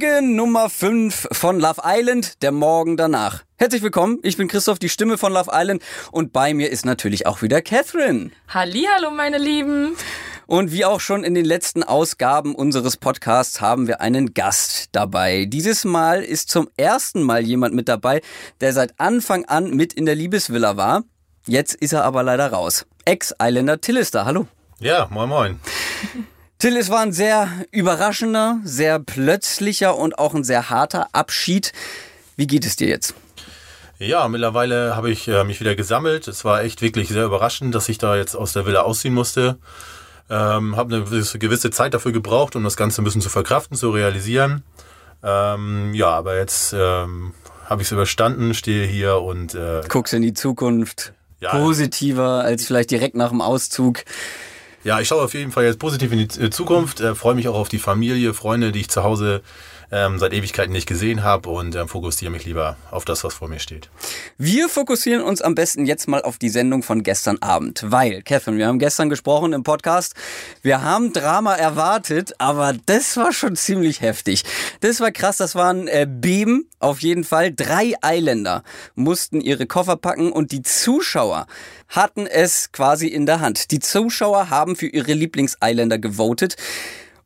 Folge Nummer 5 von Love Island, der Morgen danach. Herzlich willkommen, ich bin Christoph, die Stimme von Love Island und bei mir ist natürlich auch wieder Catherine. Hallihallo, meine Lieben. Und wie auch schon in den letzten Ausgaben unseres Podcasts haben wir einen Gast dabei. Dieses Mal ist zum ersten Mal jemand mit dabei, der seit Anfang an mit in der Liebesvilla war. Jetzt ist er aber leider raus. Ex-Islander Till ist da. Hallo. Ja, moin moin. Till, es war ein sehr überraschender, sehr plötzlicher und auch ein sehr harter Abschied. Wie geht es dir jetzt? Ja, mittlerweile habe ich äh, mich wieder gesammelt. Es war echt wirklich sehr überraschend, dass ich da jetzt aus der Villa ausziehen musste. Ähm, habe eine gewisse Zeit dafür gebraucht, um das Ganze ein bisschen zu verkraften, zu realisieren. Ähm, ja, aber jetzt ähm, habe ich es überstanden, stehe hier und äh, guckst in die Zukunft. Ja, positiver als vielleicht direkt nach dem Auszug. Ja, ich schaue auf jeden Fall jetzt positiv in die äh, Zukunft, äh, freue mich auch auf die Familie, Freunde, die ich zu Hause ähm, seit Ewigkeiten nicht gesehen habe und ähm, fokussiere mich lieber auf das, was vor mir steht. Wir fokussieren uns am besten jetzt mal auf die Sendung von gestern Abend, weil, Kevin, wir haben gestern gesprochen im Podcast, wir haben Drama erwartet, aber das war schon ziemlich heftig. Das war krass, das waren äh, Beben auf jeden Fall. Drei Eiländer mussten ihre Koffer packen und die Zuschauer hatten es quasi in der Hand. Die Zuschauer haben für ihre Lieblings-Eiländer gewotet.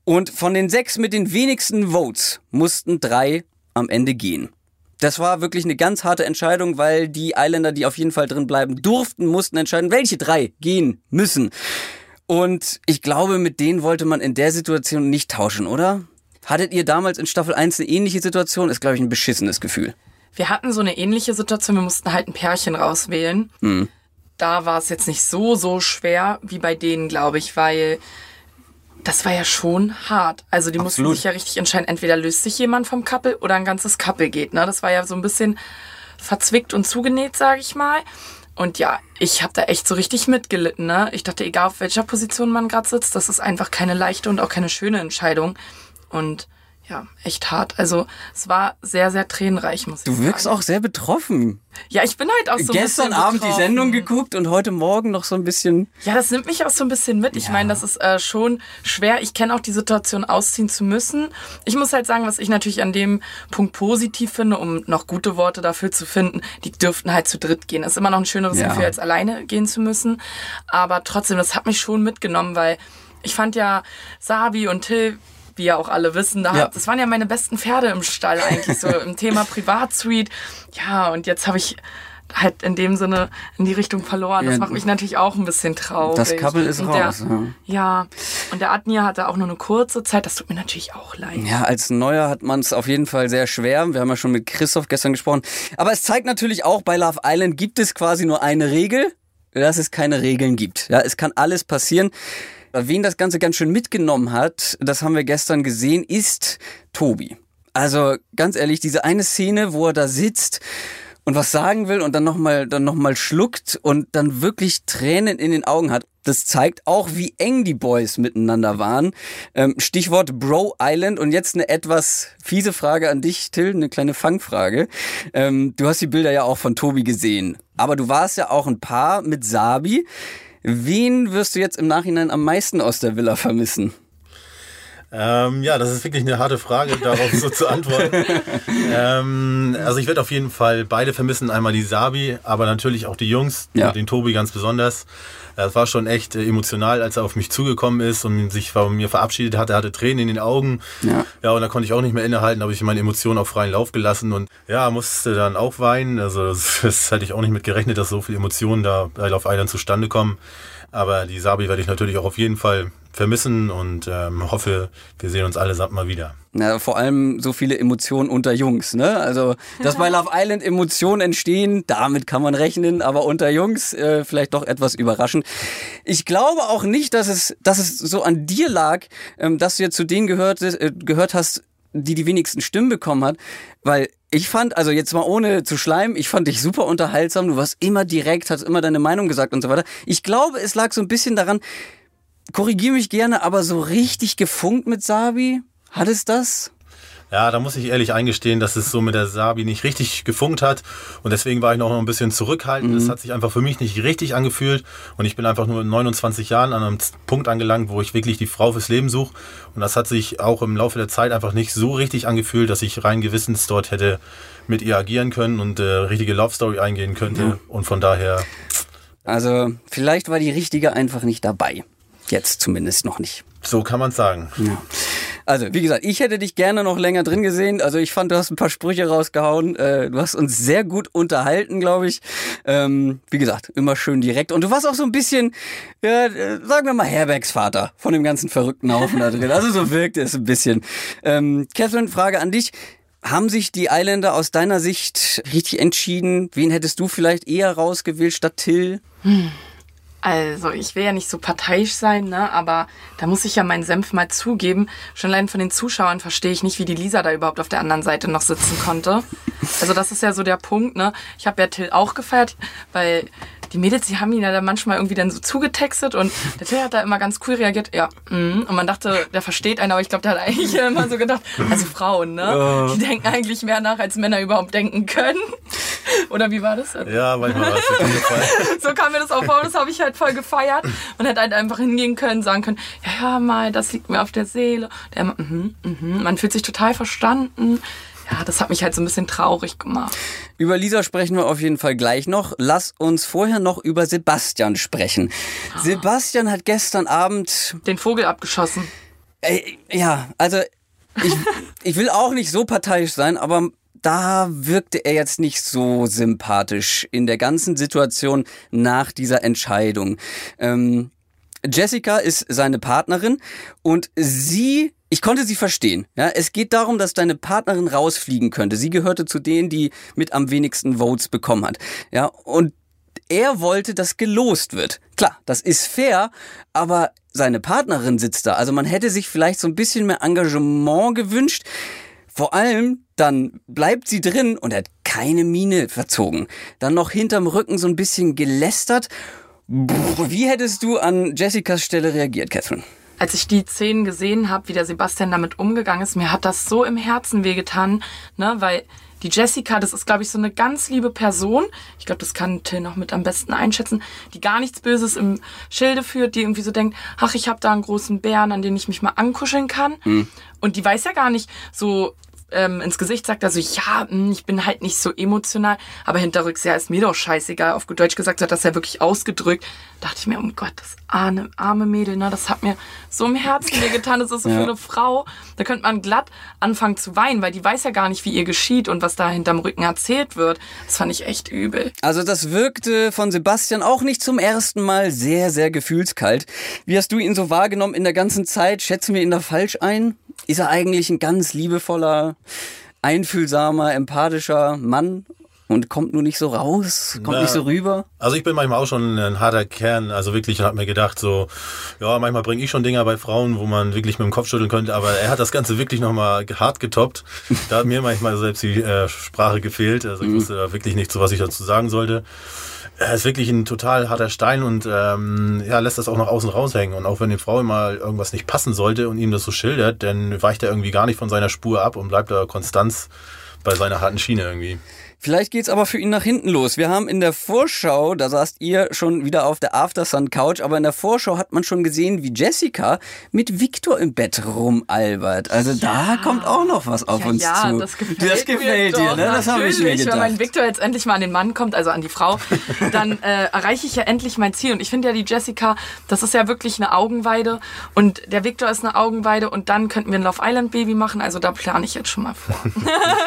Und von den sechs mit den wenigsten Votes mussten drei am Ende gehen. Das war wirklich eine ganz harte Entscheidung, weil die Eiländer, die auf jeden Fall drin bleiben durften, mussten entscheiden, welche drei gehen müssen. Und ich glaube, mit denen wollte man in der Situation nicht tauschen, oder? Hattet ihr damals in Staffel 1 eine ähnliche Situation? Ist, glaube ich, ein beschissenes Gefühl. Wir hatten so eine ähnliche Situation. Wir mussten halt ein Pärchen rauswählen. Hm. Da war es jetzt nicht so, so schwer wie bei denen, glaube ich, weil das war ja schon hart. Also die Absolut. mussten sich ja richtig entscheiden, entweder löst sich jemand vom Couple oder ein ganzes Couple geht. Ne? Das war ja so ein bisschen verzwickt und zugenäht, sage ich mal. Und ja, ich habe da echt so richtig mitgelitten. Ne? Ich dachte, egal auf welcher Position man gerade sitzt, das ist einfach keine leichte und auch keine schöne Entscheidung. Und ja, echt hart. Also es war sehr, sehr tränenreich, muss ich sagen. Du wirkst auch sehr betroffen. Ja, ich bin halt auch so ein Gestern Abend betroffen. die Sendung geguckt und heute Morgen noch so ein bisschen. Ja, das nimmt mich auch so ein bisschen mit. Ich ja. meine, das ist äh, schon schwer. Ich kenne auch die Situation, ausziehen zu müssen. Ich muss halt sagen, was ich natürlich an dem Punkt positiv finde, um noch gute Worte dafür zu finden, die dürften halt zu dritt gehen. Das ist immer noch ein schöneres ja. Gefühl, als alleine gehen zu müssen. Aber trotzdem, das hat mich schon mitgenommen, weil ich fand ja Sabi und Till wie ja auch alle wissen. Da ja. Das waren ja meine besten Pferde im Stall eigentlich, so im Thema Privatsuite. Ja, und jetzt habe ich halt in dem Sinne in die Richtung verloren. Das ja, macht mich natürlich auch ein bisschen traurig. Das Couple ist und raus. Der, ja. ja, und der Admir hatte auch nur eine kurze Zeit. Das tut mir natürlich auch leid. Ja, als Neuer hat man es auf jeden Fall sehr schwer. Wir haben ja schon mit Christoph gestern gesprochen. Aber es zeigt natürlich auch, bei Love Island gibt es quasi nur eine Regel, dass es keine Regeln gibt. Ja, es kann alles passieren. Wen das Ganze ganz schön mitgenommen hat, das haben wir gestern gesehen, ist Tobi. Also ganz ehrlich, diese eine Szene, wo er da sitzt und was sagen will und dann nochmal dann noch schluckt und dann wirklich Tränen in den Augen hat. Das zeigt auch, wie eng die Boys miteinander waren. Ähm, Stichwort Bro Island und jetzt eine etwas fiese Frage an dich, Till, eine kleine Fangfrage. Ähm, du hast die Bilder ja auch von Tobi gesehen, aber du warst ja auch ein Paar mit Sabi. Wen wirst du jetzt im Nachhinein am meisten aus der Villa vermissen? Ähm, ja, das ist wirklich eine harte Frage, darauf so zu antworten. ähm, also ich werde auf jeden Fall beide vermissen. Einmal die Sabi, aber natürlich auch die Jungs, ja. den Tobi ganz besonders. Es war schon echt äh, emotional, als er auf mich zugekommen ist und sich von mir verabschiedet hat. Er hatte Tränen in den Augen. Ja. ja, und da konnte ich auch nicht mehr innehalten, habe ich meine Emotionen auf freien Lauf gelassen und ja, musste dann auch weinen. Also das, das hätte ich auch nicht mit gerechnet, dass so viele Emotionen da bei Love Island zustande kommen. Aber die Sabi werde ich natürlich auch auf jeden Fall vermissen und ähm, hoffe, wir sehen uns allesamt mal wieder. Ja, vor allem so viele Emotionen unter Jungs, ne? Also, dass bei Love Island Emotionen entstehen, damit kann man rechnen, aber unter Jungs äh, vielleicht doch etwas überraschend. Ich glaube auch nicht, dass es, dass es so an dir lag, ähm, dass du jetzt zu denen gehört, äh, gehört hast, die die wenigsten Stimmen bekommen hat, weil ich fand, also jetzt mal ohne zu schleimen, ich fand dich super unterhaltsam, du warst immer direkt, hast immer deine Meinung gesagt und so weiter. Ich glaube, es lag so ein bisschen daran, korrigiere mich gerne, aber so richtig gefunkt mit Sabi, hat es das? Ja, da muss ich ehrlich eingestehen, dass es so mit der Sabi nicht richtig gefunkt hat. Und deswegen war ich noch ein bisschen zurückhaltend. Es mhm. hat sich einfach für mich nicht richtig angefühlt. Und ich bin einfach nur in 29 Jahren an einem Punkt angelangt, wo ich wirklich die Frau fürs Leben suche. Und das hat sich auch im Laufe der Zeit einfach nicht so richtig angefühlt, dass ich rein gewissens dort hätte mit ihr agieren können und äh, richtige Love Story eingehen könnte. Mhm. Und von daher. Also, vielleicht war die richtige einfach nicht dabei. Jetzt zumindest noch nicht. So kann man sagen. Ja. Also, wie gesagt, ich hätte dich gerne noch länger drin gesehen. Also, ich fand, du hast ein paar Sprüche rausgehauen. Äh, du hast uns sehr gut unterhalten, glaube ich. Ähm, wie gesagt, immer schön direkt. Und du warst auch so ein bisschen, ja, äh, sagen wir mal, Herbergsvater von dem ganzen verrückten Haufen da drin. Also, so wirkte es ein bisschen. Ähm, Catherine, Frage an dich. Haben sich die Eiländer aus deiner Sicht richtig entschieden? Wen hättest du vielleicht eher rausgewählt statt Till? Hm. Also, ich will ja nicht so parteiisch sein, ne? aber da muss ich ja meinen Senf mal zugeben. Schon allein von den Zuschauern verstehe ich nicht, wie die Lisa da überhaupt auf der anderen Seite noch sitzen konnte. Also, das ist ja so der Punkt, ne? Ich habe ja Till auch gefeiert, weil die Mädels, die haben ihn ja dann manchmal irgendwie dann so zugetextet und der Till hat da immer ganz cool reagiert, ja, mm. und man dachte, der versteht einen, aber ich glaube, der hat eigentlich immer so gedacht, also Frauen, ne? Die denken eigentlich mehr nach, als Männer überhaupt denken können. Oder wie war das? Ja, manchmal war es So kam mir das auch vor, das habe ich halt voll gefeiert und hätte halt einfach hingehen können, sagen können, ja, ja, mal, das liegt mir auf der Seele. Der mhm, mhm. Man fühlt sich total verstanden ja, das hat mich halt so ein bisschen traurig gemacht. Über Lisa sprechen wir auf jeden Fall gleich noch. Lass uns vorher noch über Sebastian sprechen. Sebastian hat gestern Abend den Vogel abgeschossen. Äh, ja, also ich, ich will auch nicht so parteiisch sein, aber da wirkte er jetzt nicht so sympathisch in der ganzen Situation nach dieser Entscheidung. Ähm, Jessica ist seine Partnerin und sie ich konnte sie verstehen. Ja, es geht darum, dass deine Partnerin rausfliegen könnte. Sie gehörte zu denen, die mit am wenigsten Votes bekommen hat. Ja, und er wollte, dass gelost wird. Klar, das ist fair, aber seine Partnerin sitzt da. Also man hätte sich vielleicht so ein bisschen mehr Engagement gewünscht. Vor allem, dann bleibt sie drin und er hat keine Miene verzogen. Dann noch hinterm Rücken so ein bisschen gelästert. Wie hättest du an Jessicas Stelle reagiert, Catherine? Als ich die Szenen gesehen habe, wie der Sebastian damit umgegangen ist, mir hat das so im Herzen wehgetan, ne, weil die Jessica, das ist, glaube ich, so eine ganz liebe Person. Ich glaube, das kann Till noch mit am besten einschätzen, die gar nichts Böses im Schilde führt, die irgendwie so denkt, ach, ich habe da einen großen Bären, an den ich mich mal ankuscheln kann. Mhm. Und die weiß ja gar nicht so, ähm, ins Gesicht sagt er so, ja, hm, ich bin halt nicht so emotional, aber hinterrücks, ja, ist mir doch scheißegal. Auf gut Deutsch gesagt hat das ja wirklich ausgedrückt. dachte ich mir, oh Gott, das arme, arme Mädel, ne, das hat mir so im Herzen getan. Das ist so ja. für eine Frau. Da könnte man glatt anfangen zu weinen, weil die weiß ja gar nicht, wie ihr geschieht und was da hinterm Rücken erzählt wird. Das fand ich echt übel. Also das wirkte von Sebastian auch nicht zum ersten Mal sehr, sehr gefühlskalt. Wie hast du ihn so wahrgenommen in der ganzen Zeit? Schätzen wir ihn da falsch ein? Ist er eigentlich ein ganz liebevoller, einfühlsamer, empathischer Mann und kommt nur nicht so raus, kommt Na, nicht so rüber. Also ich bin manchmal auch schon ein harter Kern, also wirklich habe mir gedacht so, ja, manchmal bringe ich schon Dinger bei Frauen, wo man wirklich mit dem Kopf schütteln könnte, aber er hat das Ganze wirklich nochmal hart getoppt. Da hat mir manchmal selbst die äh, Sprache gefehlt, also ich mhm. wusste da wirklich nicht so, was ich dazu sagen sollte. Er ist wirklich ein total harter Stein und ähm, ja, lässt das auch nach außen raushängen. Und auch wenn die Frau mal irgendwas nicht passen sollte und ihm das so schildert, dann weicht er irgendwie gar nicht von seiner Spur ab und bleibt da Konstanz bei seiner harten Schiene irgendwie. Vielleicht geht's aber für ihn nach hinten los. Wir haben in der Vorschau, da saßt ihr schon wieder auf der Aftersun Couch, aber in der Vorschau hat man schon gesehen, wie Jessica mit Victor im Bett rumalbert. Also ja. da kommt auch noch was auf ja, uns ja, zu. Das gefällt, das gefällt dir, ne? Das habe ich mir gedacht. Wenn mein Victor jetzt endlich mal an den Mann kommt, also an die Frau, dann äh, erreiche ich ja endlich mein Ziel. Und ich finde ja die Jessica, das ist ja wirklich eine Augenweide und der Victor ist eine Augenweide und dann könnten wir ein Love Island Baby machen. Also da plane ich jetzt schon mal vor.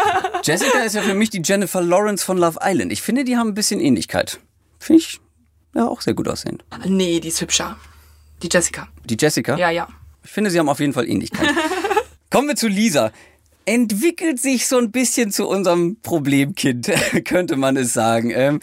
Jessica ist ja für mich die Jennifer Lawrence von Love Island. Ich finde, die haben ein bisschen Ähnlichkeit. Finde ich ja auch sehr gut aussehend. Nee, die ist hübscher. Die Jessica. Die Jessica? Ja, ja. Ich finde, sie haben auf jeden Fall Ähnlichkeit. Kommen wir zu Lisa. Entwickelt sich so ein bisschen zu unserem Problemkind, könnte man es sagen. Ähm,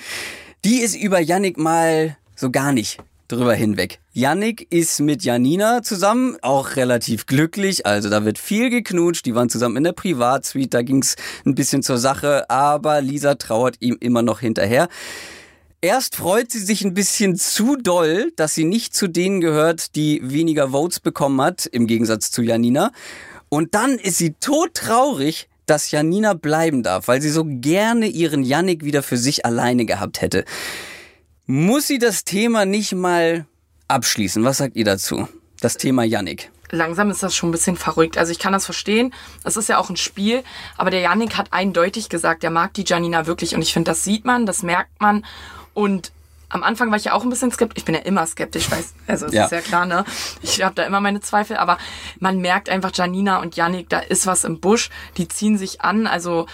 die ist über Yannick mal so gar nicht drüber hinweg. Yannick ist mit Janina zusammen, auch relativ glücklich. Also da wird viel geknutscht. Die waren zusammen in der Privatsuite, da ging's ein bisschen zur Sache, aber Lisa trauert ihm immer noch hinterher. Erst freut sie sich ein bisschen zu doll, dass sie nicht zu denen gehört, die weniger Votes bekommen hat, im Gegensatz zu Janina. Und dann ist sie todtraurig, dass Janina bleiben darf, weil sie so gerne ihren Yannick wieder für sich alleine gehabt hätte. Muss sie das Thema nicht mal abschließen? Was sagt ihr dazu? Das Thema Yannick. Langsam ist das schon ein bisschen verrückt. Also ich kann das verstehen. Das ist ja auch ein Spiel. Aber der Yannick hat eindeutig gesagt, er mag die Janina wirklich. Und ich finde, das sieht man, das merkt man. Und am Anfang war ich ja auch ein bisschen skeptisch. Ich bin ja immer skeptisch, weiß, also das ja. ist ja klar, ne? Ich habe da immer meine Zweifel, aber man merkt einfach Janina und Yannick, da ist was im Busch. Die ziehen sich an, also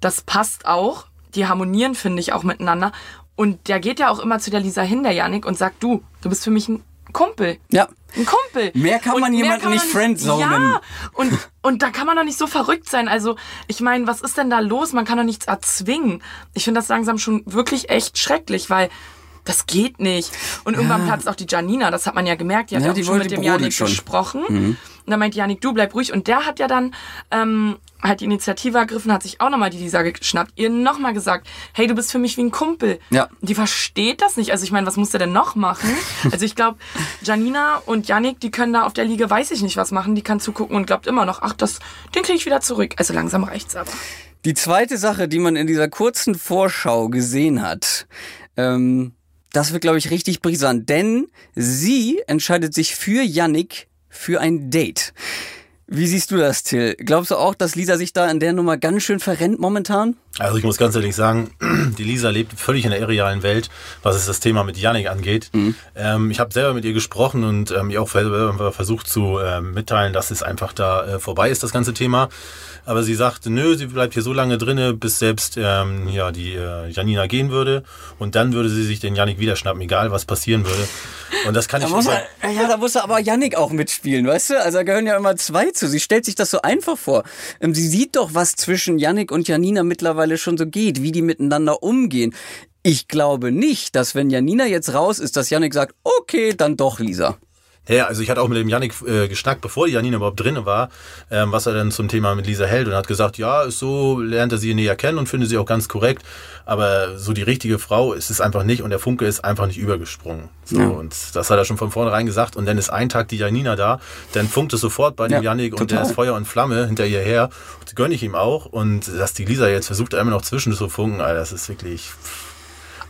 das passt auch. Die harmonieren, finde ich, auch miteinander. Und der geht ja auch immer zu der Lisa hin, der Yannick, und sagt, du, du bist für mich ein Kumpel. Ja. Ein Kumpel. Mehr kann man jemanden nicht friendzonen. Ja, und, und da kann man doch nicht so verrückt sein. Also, ich meine, was ist denn da los? Man kann doch nichts erzwingen. Ich finde das langsam schon wirklich echt schrecklich, weil das geht nicht. Und irgendwann ja. platzt auch die Janina, das hat man ja gemerkt, die hat ja, ja auch schon mit dem Janik gesprochen. Mhm. Und dann meint Janik, du bleib ruhig. Und der hat ja dann ähm, halt die Initiative ergriffen, hat sich auch nochmal die Lisa geschnappt, ihr nochmal gesagt, hey, du bist für mich wie ein Kumpel. Ja. Die versteht das nicht. Also ich meine, was muss der denn noch machen? also ich glaube, Janina und Janik, die können da auf der Liga, weiß ich nicht, was machen. Die kann zugucken und glaubt immer noch, ach, das, den kriege ich wieder zurück. Also langsam reicht's aber. Die zweite Sache, die man in dieser kurzen Vorschau gesehen hat, ähm, das wird, glaube ich, richtig brisant, denn sie entscheidet sich für Yannick für ein Date. Wie siehst du das, Till? Glaubst du auch, dass Lisa sich da in der Nummer ganz schön verrennt momentan? Also ich muss ganz ehrlich sagen, die Lisa lebt völlig in der irrealen Welt, was es das Thema mit Yannick angeht. Mhm. Ähm, ich habe selber mit ihr gesprochen und ähm, ihr auch versucht zu ähm, mitteilen, dass es einfach da äh, vorbei ist, das ganze Thema. Aber sie sagte, nö, sie bleibt hier so lange drinne, bis selbst ähm, ja, die äh, Janina gehen würde. Und dann würde sie sich den Yannick wieder schnappen, egal was passieren würde. Und das kann da ich muss er, Ja, da muss er aber Yannick auch mitspielen, weißt du? Also da gehören ja immer zwei zu. Sie stellt sich das so einfach vor. Ähm, sie sieht doch, was zwischen Yannick und Janina mittlerweile schon so geht, wie die miteinander umgehen. Ich glaube nicht, dass wenn Janina jetzt raus ist, dass Yannick sagt, okay, dann doch Lisa. Ja, also ich hatte auch mit dem Yannick äh, geschnackt, bevor die Janina überhaupt drin war, ähm, was er dann zum Thema mit Lisa hält und hat gesagt, ja, ist so lernt er sie näher kennen und findet sie auch ganz korrekt, aber so die richtige Frau ist es einfach nicht und der Funke ist einfach nicht übergesprungen. So, ja. Und das hat er schon von vornherein gesagt und dann ist ein Tag die Janina da, dann funkt es sofort bei dem ja, Yannick und der ist Feuer und Flamme hinter ihr her. Gönne ich ihm auch und dass die Lisa jetzt versucht, immer noch zwischen zu funken, Alter, das ist wirklich... Pff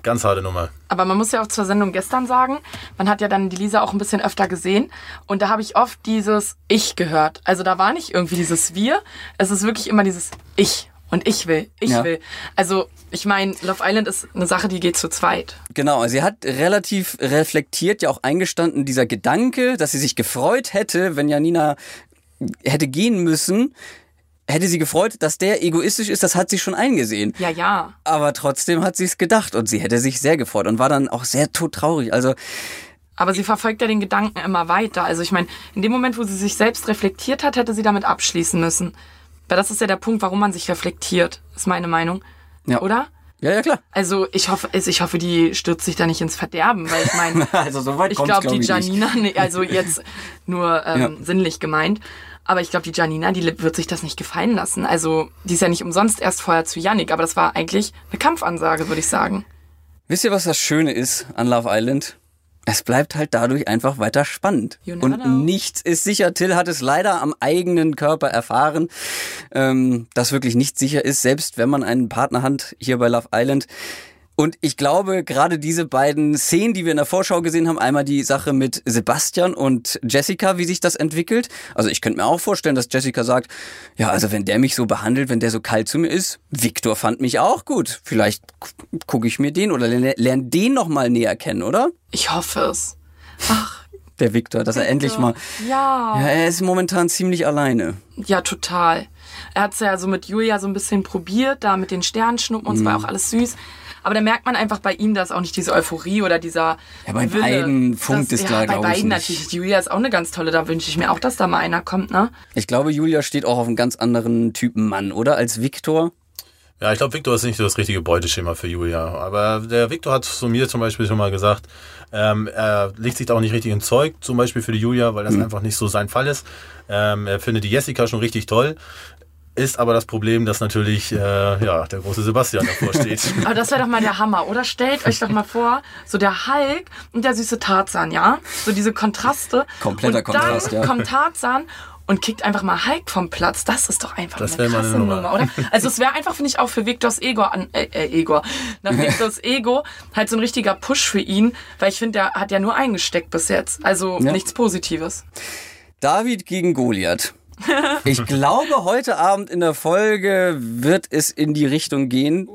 Ganz harte Nummer. Aber man muss ja auch zur Sendung gestern sagen, man hat ja dann die Lisa auch ein bisschen öfter gesehen und da habe ich oft dieses Ich gehört. Also da war nicht irgendwie dieses Wir, es ist wirklich immer dieses Ich und ich will, ich ja. will. Also ich meine, Love Island ist eine Sache, die geht zu zweit. Genau, sie hat relativ reflektiert ja auch eingestanden, dieser Gedanke, dass sie sich gefreut hätte, wenn Janina hätte gehen müssen, hätte sie gefreut, dass der egoistisch ist, das hat sie schon eingesehen. Ja, ja. Aber trotzdem hat sie es gedacht und sie hätte sich sehr gefreut und war dann auch sehr todtraurig. Also aber sie verfolgt ja den Gedanken immer weiter. Also ich meine, in dem Moment, wo sie sich selbst reflektiert hat, hätte sie damit abschließen müssen. Weil das ist ja der Punkt, warum man sich reflektiert, ist meine Meinung. Ja. Oder? Ja, ja, klar. Also ich hoffe, ich hoffe, die stürzt sich da nicht ins Verderben, weil ich meine, also so weit ich glaube, glaub, die Janina, nee, also jetzt nur ähm, ja. sinnlich gemeint, aber ich glaube, die Janina, die wird sich das nicht gefallen lassen. Also, die ist ja nicht umsonst erst vorher zu Yannick, aber das war eigentlich eine Kampfansage, würde ich sagen. Wisst ihr, was das Schöne ist an Love Island? Es bleibt halt dadurch einfach weiter spannend. Und know. nichts ist sicher. Till hat es leider am eigenen Körper erfahren, ähm, dass wirklich nichts sicher ist, selbst wenn man einen Partner hat hier bei Love Island. Und ich glaube, gerade diese beiden Szenen, die wir in der Vorschau gesehen haben, einmal die Sache mit Sebastian und Jessica, wie sich das entwickelt. Also ich könnte mir auch vorstellen, dass Jessica sagt, ja, also wenn der mich so behandelt, wenn der so kalt zu mir ist, Victor fand mich auch gut. Vielleicht gucke ich mir den oder lerne den noch mal näher kennen, oder? Ich hoffe es. Ach, der Victor, dass Victor. er endlich mal. Ja. Ja, er ist momentan ziemlich alleine. Ja, total. Er hat es ja so mit Julia so ein bisschen probiert, da mit den Sternschnuppen und es mm. war mhm. auch alles süß. Aber da merkt man einfach bei ihm, dass auch nicht diese Euphorie oder dieser. Ja, bei Wille, beiden funkt es ja, Bei beiden natürlich. Julia ist auch eine ganz tolle. Da wünsche ich mir auch, dass da mal einer kommt, ne? Ich glaube, Julia steht auch auf einen ganz anderen Typen Mann, oder? Als Viktor. Ja, ich glaube, Viktor ist nicht so das richtige Beuteschema für Julia. Aber der Viktor hat zu mir zum Beispiel schon mal gesagt, ähm, er legt sich da auch nicht richtig ins Zeug, zum Beispiel für die Julia, weil das mhm. einfach nicht so sein Fall ist. Ähm, er findet die Jessica schon richtig toll. Ist aber das Problem, dass natürlich äh, ja, der große Sebastian davor steht. aber das wäre doch mal der Hammer, oder? Stellt euch doch mal vor, so der Hulk und der süße Tarzan, ja? So diese Kontraste. Kompletter und Kontrast, dann ja. kommt Tarzan und kickt einfach mal Hulk vom Platz. Das ist doch einfach Das eine wär mal krasse eine Nummer. Nummer. oder? Also es wäre einfach, finde ich, auch für Victors Ego an, äh, äh, Ego, nach Victors Ego halt so ein richtiger Push für ihn, weil ich finde, der hat ja nur eingesteckt bis jetzt. Also Ja. nichts Positives. David gegen Goliath. Ich glaube, heute Abend in der Folge wird es in die Richtung gehen.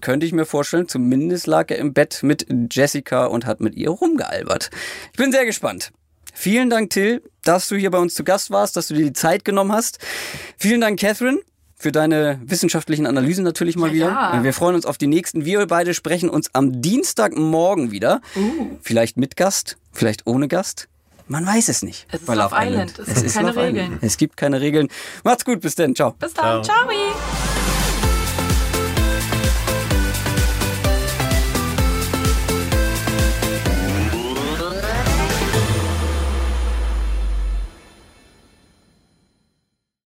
Könnte ich mir vorstellen. Zumindest lag er im Bett mit Jessica und hat mit ihr rumgealbert. Ich bin sehr gespannt. Vielen Dank, Till, dass du hier bei uns zu Gast warst, dass du dir die Zeit genommen hast. Vielen Dank, Catherine. Für deine wissenschaftlichen Analysen natürlich mal Ja, wieder. ja. Wir freuen uns auf die nächsten. Wir beide sprechen uns am Dienstagmorgen wieder. Vielleicht mit Gast, vielleicht ohne Gast. Man weiß es nicht. Es ist Love Love Island. Es Es gibt keine Love Island. Regeln. Es gibt keine Regeln. Macht's gut, bis denn. Ciao. Bis dann. Ciao. Ciao.